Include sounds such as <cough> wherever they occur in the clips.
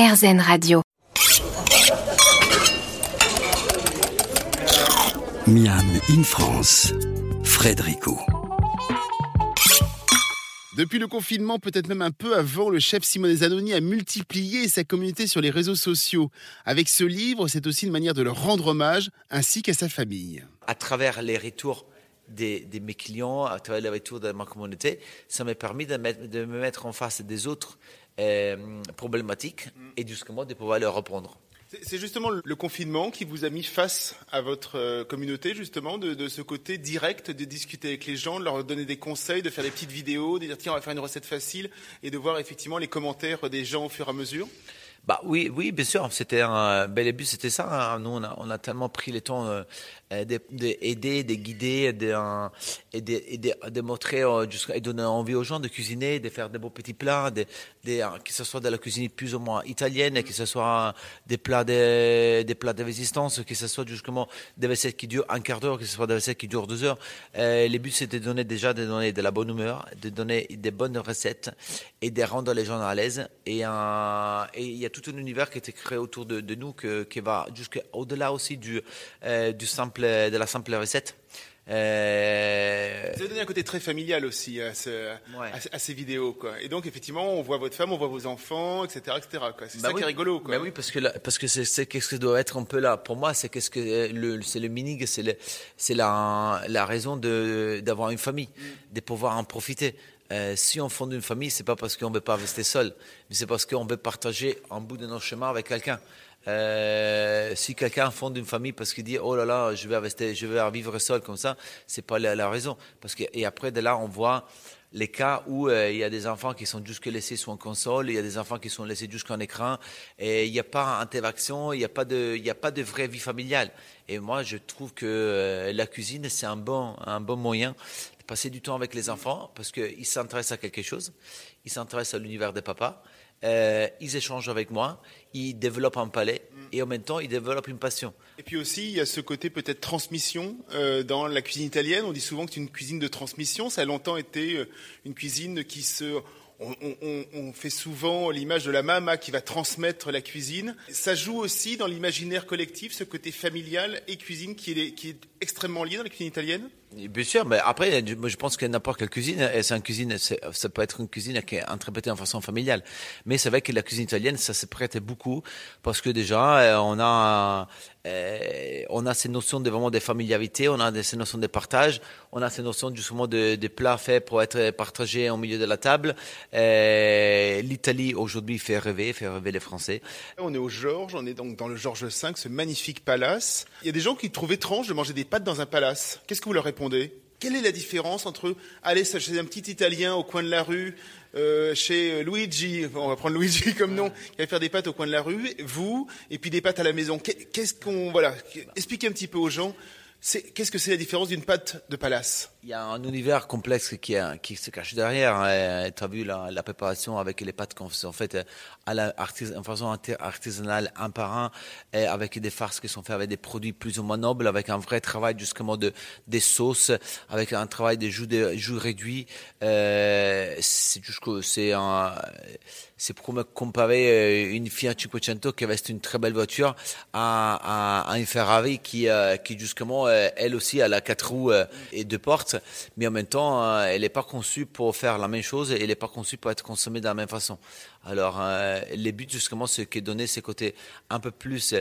RZN Radio. Miam in France, Frédérico. Depuis le confinement, peut-être même un peu avant, le chef Simone Zanoni a multiplié sa communauté sur les réseaux sociaux. Avec ce livre, c'est aussi une manière de leur rendre hommage, ainsi qu'à sa famille. À travers les retours de, mes clients, à travers les retours de ma communauté, ça m'a permis de, de, me mettre en face des autres euh, problématiques et justement de pouvoir leur répondre. C'est justement le confinement qui vous a mis face à votre euh, communauté, justement, de, ce côté direct, de discuter avec les gens, de leur donner des conseils, de faire des petites vidéos, de dire tiens, on va faire une recette facile, et de voir effectivement les commentaires des gens au fur et à mesure? Bah oui, oui, bien sûr. C'était un bel début, c'était ça. Hein. Nous, on a, tellement pris le temps euh, d'aider, de, guider, de, et de, de, montrer, euh, et donner envie aux gens de cuisiner, de faire des beaux petits plats, de, que ce soit de la cuisine plus ou moins italienne, que ce soit des plats de, des plats de résistance, que ce soit justement des vaisselles qui durent un quart d'heure, que ce soit des vaisselles qui durent deux heures. Euh, le but, c'était de donner déjà de donner de la bonne humeur, de donner des bonnes recettes et de rendre les gens à l'aise. Et il y a tout un univers qui a été créé autour de, nous qui va jusqu'au-delà aussi du, euh, du simple, de la simple recette. Euh... Vous avez donné un côté très familial aussi à, ces vidéos, quoi. Et donc effectivement, on voit votre femme, on voit vos enfants, etc., etc. C'est bah ça qui est rigolo, quoi. Bah oui, parce que parce que c'est qu'est-ce que doit être un peu là. Pour moi, c'est qu'est-ce que le c'est le minig, c'est c'est la la raison de d'avoir une famille, mm. de pouvoir en profiter. Euh, si on fonde une famille, c'est pas parce qu'on veut pas rester seul, mais c'est parce qu'on veut partager un bout de notre chemin avec quelqu'un. Euh, si quelqu'un fonde une famille parce qu'il dit oh là là je vais rester je vais vivre seul comme ça c'est pas la, raison parce que et après de là on voit les cas où euh, il y a des enfants qui sont juste laissés sur une console, il y a des enfants qui sont laissés jusqu'en écran, et il n'y a pas d'interaction, il n'y a pas de, a pas de vraie vie familiale. Et moi, je trouve que la cuisine, c'est un bon, un bon moyen passer du temps avec les enfants parce qu'ils s'intéressent à quelque chose, ils s'intéressent à l'univers des papas, euh, ils échangent avec moi, ils développent un palais et en même temps ils développent une passion. Et puis aussi il y a ce côté peut-être transmission euh, dans la cuisine italienne. On dit souvent que c'est une cuisine de transmission. Ça a longtemps été euh, une cuisine qui se on, fait souvent l'image de la mama qui va transmettre la cuisine. Ça joue aussi dans l'imaginaire collectif, ce côté familial et cuisine qui est, qui est extrêmement lié dans la cuisine italienne? Bien sûr, mais après, je pense que n'importe quelle cuisine, c'est une cuisine, ça peut être une cuisine qui est interprétée en façon familiale. Mais c'est vrai que la cuisine italienne, ça se prête beaucoup parce que déjà, euh, on a, euh, on a ces notions de vraiment de familiarité, on a ces notions de partage, on a ces notions justement de, de plats faits pour être partagés au milieu de la table. Euh, L'Italie aujourd'hui fait rêver, fait rêver les Français. On est au Georges, on est donc dans le Georges V, ce magnifique palace. Il y a des gens qui trouvent étrange de manger des pâtes dans un palace. Qu'est-ce que vous leur répondez? Quelle est la différence entre aller chez un petit Italien au coin de la rue, euh, chez Luigi, on va prendre Luigi <laughs> comme nom, qui va faire des pâtes au coin de la rue, vous, et puis des pâtes à la maison. Qu'est-ce qu'on, voilà, expliquez un petit peu aux gens Qu'est-ce que c'est la différence d'une pâte de palace? Il y a un univers complexe qui, qui se cache derrière. Hein. Tu as vu la, préparation avec les pâtes qu'on fait faites à la en façon artisanale, un par un, avec des farces qui sont faites avec des produits plus ou moins nobles, avec un vrai travail justement de des sauces, avec un travail de jus, de jus réduit. Euh, c'est juste que c'est c'est pour me comparer euh, une Fiat 500 qui reste une très belle voiture à, une Ferrari qui, euh, qui justement, elle aussi, elle a quatre roues et deux portes, mais en même temps, elle n'est pas conçue pour faire la même chose et elle n'est pas conçue pour être consommée de la même façon. Alors, les buts justement, c'est de donner ce côté un peu plus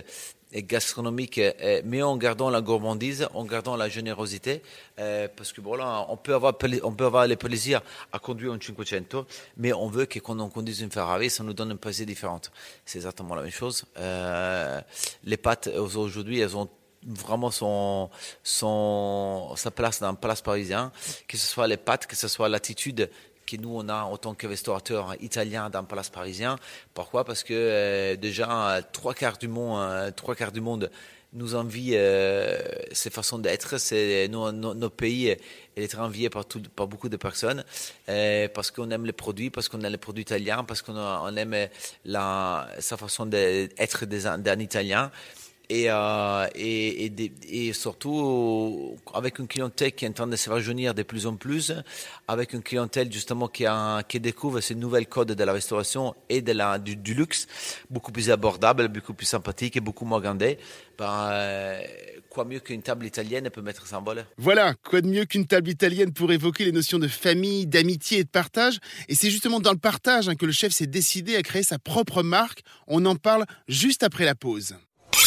et gastronomique, euh, mais en gardant la gourmandise, en gardant la générosité, euh, parce que voilà, on peut avoir on peut avoir le plaisir à conduire un 500, mais on veut que quand on conduise une Ferrari, ça nous donne une plaisir différente. C'est exactement la même chose. Euh, les pâtes aujourd'hui, elles ont vraiment son, son, sa place dans le place parisien, que ce soit les pâtes, que ce soit l'attitude que nous on a en tant que restaurateur italien dans le Palace parisien. Pourquoi? Parce que euh, déjà trois quarts du monde, euh, trois quarts du monde nous envie euh, ces façons d'être. C'est nos, nos, pays et être enviés par, tout, par beaucoup de personnes parce qu'on aime les produits, parce qu'on aime les produits italiens, parce qu'on on aime la, sa façon d'être d'un Italien. Et, euh, et, et, et surtout avec une clientèle qui est en train de se rajeunir de plus en plus, avec une clientèle justement qui, qui découvre ces nouvelles codes de la restauration et de la, du, luxe, beaucoup plus abordable, beaucoup plus sympathique et beaucoup moins gandé. Ben, euh, quoi mieux qu'une table italienne peut mettre ça en valeur Voilà, quoi de mieux qu'une table italienne pour évoquer les notions de famille, d'amitié et de partage? Et c'est justement dans le partage hein, que le chef s'est décidé à créer sa propre marque. On en parle juste après la pause.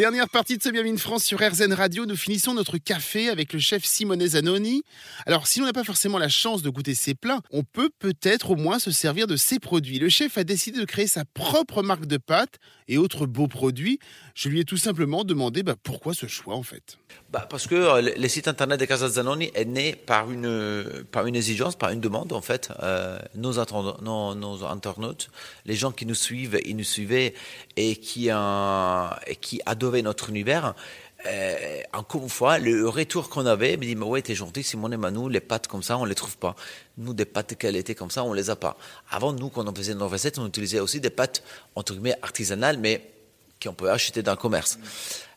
Dernière partie de ce in France sur RZN Radio. Nous finissons notre café avec le chef Simone Zanoni. Alors, si l'on n'a pas forcément la chance de goûter ses plats, on peut peut-être au moins se servir de ses produits. Le chef a décidé de créer sa propre marque de pâtes et autres beaux produits. Je lui ai tout simplement demandé bah, pourquoi ce choix en fait? bah Parce que euh, le, site internet de Casa Zanoni est né par une, par une exigence, par une demande en fait. Euh, nos, internautes, les gens qui nous suivent, ils nous suivaient et qui, euh, et qui notre univers. Euh, encore une fois, le retour qu'on avait, me dit, mais ouais, t'es gentil, Simone et Manu, les pâtes comme ça, on les trouve pas. Nous, des pâtes de qualité comme ça, on les a pas. Avant, nous, quand on faisait nos recettes, on utilisait aussi des pâtes, entre guillemets, artisanales, mais qu'on peut acheter dans le commerce.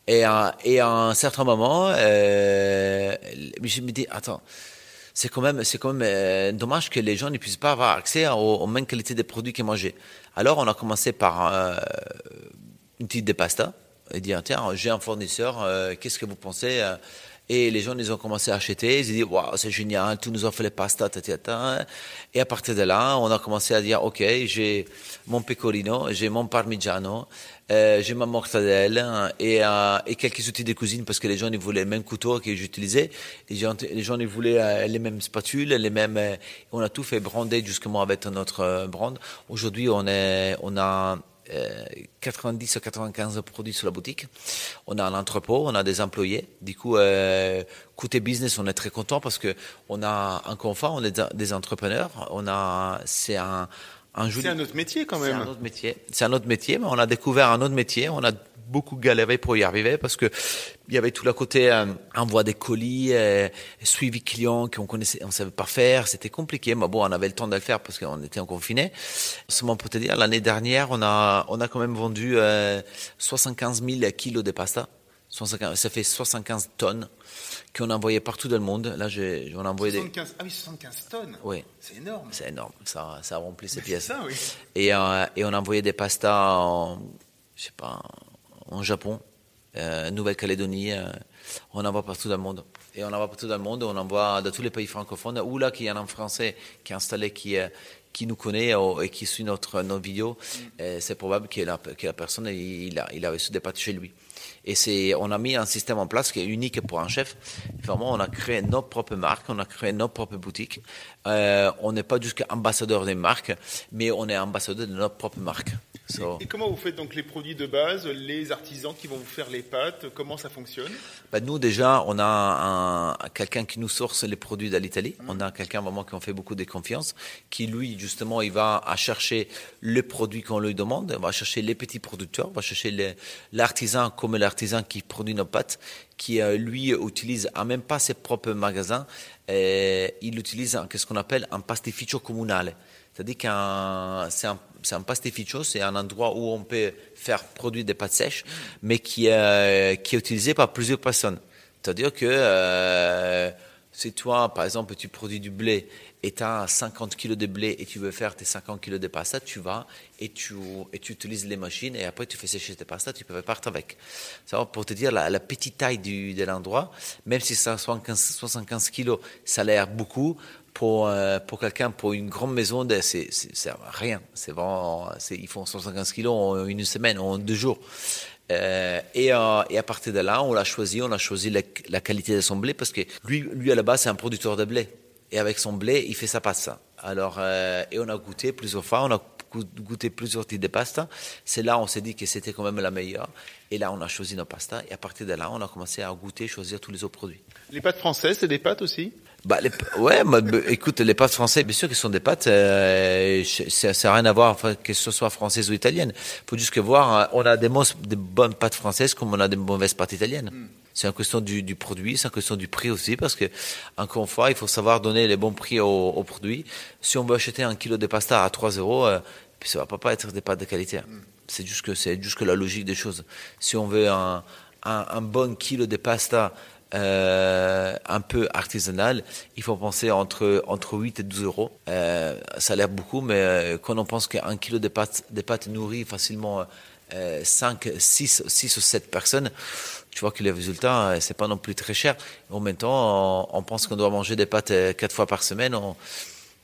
Et, à- et à un certain moment, euh, je me dis, attends, c'est quand même, c'est quand même euh, dommage que les gens ne puissent pas avoir accès aux, mêmes qualités des produits qu'ils mangeaient. Alors, on a commencé par euh, une petite de pasta et dire, tiens, j'ai un fournisseur, euh, qu'est-ce que vous pensez euh et les gens, ils ont commencé à acheter. Ils ont dit, waouh, c'est génial, tu nous offres les pastas, tata. Et à partir de là, on a commencé à dire, OK, j'ai mon pecorino, j'ai mon parmigiano, euh, j'ai ma mortadelle hein, et, et quelques outils de cuisine parce que les gens, ils voulaient le même couteau que j'utilisais. Les gens, les gens, ils voulaient les mêmes spatules, les mêmes. on a tout fait brander justement avec notre brand. Aujourd'hui, on est, on a 90 à 95 produits sur la boutique. On a un entrepôt, on a des employés. Du coup, euh, côté business, on est très content parce que on a un confort, on est des entrepreneurs. On a, c'est un. C'est un autre métier quand C'est même. un autre métier. C'est un autre métier, mais on a découvert un autre métier. On a beaucoup galéré pour y arriver parce que il y avait tout le côté euh, envoi des colis, euh, suivi client qu'on connaissait, on savait pas faire. C'était compliqué, mais bon, on avait le temps de le faire parce qu'on était en confiné. Seulement pour te dire, l'année dernière, on a, on a quand même vendu euh, 75 000 kilos de pasta. 75 ça fait 75 tonnes qu'on a envoyé partout dans le monde. Là, j'ai, on a envoyé des, 75, ah oui, 75 tonnes. oui. C'est énorme. C'est énorme, ça, ça remplit ces C'est <laughs> pièces. ça, oui. Et, euh, et on a envoyé des pastas en, je sais pas, en Japon, euh, Nouvelle-Calédonie. euh, on envoie partout dans le monde. Et on envoie partout dans le monde. On envoie dans tous les pays francophones. Ou là, qu'il y a un Français qui est installé, qui, euh, qui nous connaît euh, et qui suit notre, nos vidéos, euh, c'est probable que la, que la personne, il a, il a reçu des pâtes chez lui. Et c'est, on a mis un système en place qui est unique pour un chef. Vraiment, on a créé nos propres marques, on a créé nos propres boutiques. Euh, on n'est pas juste ambassadeur des marques, mais on est ambassadeur de notre propre marque. So, Et comment vous faites donc les produits de base, les artisans qui vont vous faire les pâtes Comment ça fonctionne? Ben, nous déjà, on a un, un- quelqu'un qui nous source les produits de l'Italie. On a quelqu'un vraiment qui en fait beaucoup de confiance, qui lui justement, il va à chercher les produits qu'on lui demande, il va chercher les petits producteurs, va chercher l'artisan comme l'artisan qui produit nos pâtes, qui euh, lui utilise à même pas ses propres magasins, il utilise qu'est-ce qu'on appelle un pastificio comunale. C'est-à-dire qu'un c'est un, c'est un pastificio, c'est un endroit où on peut faire produire des pâtes sèches, mais qui, euh, qui est utilisé par plusieurs personnes. C'est-à-dire que euh, si toi, par exemple, tu produis du blé et tu as 50 kilos de blé et tu veux faire tes 50 kilos de pasta, tu vas et tu, et tu utilises les machines et après tu fais sécher tes pastas, tu peux partir avec. Ça pour te dire la, petite taille du, de l'endroit, même si c'est 75, 75 kilos, ça a l'air beaucoup pour, euh, pour quelqu'un, pour une grande maison, de- c'est rien. C'est vraiment, ils font 75 kilos en une semaine, en deux jours. Euh, et, à partir de là, on l'a choisi, on a choisi la, qualité de son blé parce que lui, lui à la base, c'est un producteur de blé. Et avec son blé, il fait sa pasta. Alors, euh, et on a goûté plusieurs fois, on a goût- goûté plusieurs types de pasta. C'est là, on s'est dit que c'était quand même la meilleure. Et là, on a choisi nos pastas. Et à partir de là, on a commencé à goûter, choisir tous les autres produits. Les pâtes françaises, c'est des pâtes aussi? Bah, les, ouais, bah, écoute, les pâtes françaises, bien sûr ce sont des pâtes, euh, ça n'a rien à voir, que ce soit française ou italienne. faut juste que voir, euh, on a des, bonnes pâtes françaises comme on a des mauvaises pâtes italiennes. C'est une question du, du produit, c'est une question du prix aussi, parce que, encore une fois, il faut savoir donner les bons prix aux, aux produits. Si on veut acheter un kilo de pasta à 3 euros, euh, ça va pas être des pâtes de qualité. C'est juste que c'est juste que la logique des choses. Si on veut un, un, un bon kilo de pasta euh, un peu artisanal, il faut penser entre, entre 8 et 12 euros. Euh, ça a l'air beaucoup, mais euh, quand on pense qu'un kilo de pâtes, de pâtes nourrit facilement euh, 5, 6, 6 ou 7 personnes, tu vois que les résultats, euh, c'est pas non plus très cher. En même temps, on, on pense qu'on doit manger des pâtes 4 fois par semaine. On,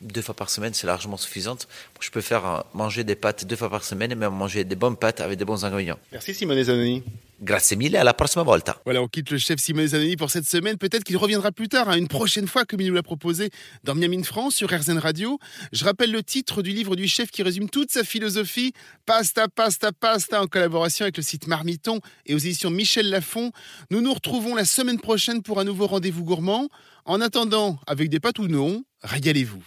deux fois par semaine, c'est largement suffisante. Je peux faire euh, manger des pâtes deux fois par semaine et même manger des bonnes pâtes avec des bons ingrédients. Merci Simone Zanoni. Grazie mille, à la prossima volta. Voilà, on quitte le chef Simone Zanoni pour cette semaine. Peut-être qu'il reviendra plus tard, hein, une prochaine fois, comme il nous l'a proposé dans Miami in France sur RZN Radio. Je rappelle le titre du livre du chef qui résume toute sa philosophie Pasta, pasta, pasta, en collaboration avec le site Marmiton et aux éditions Michel Lafon. Nous nous retrouvons la semaine prochaine pour un nouveau rendez-vous gourmand. En attendant, avec des pâtes ou non, régalez-vous.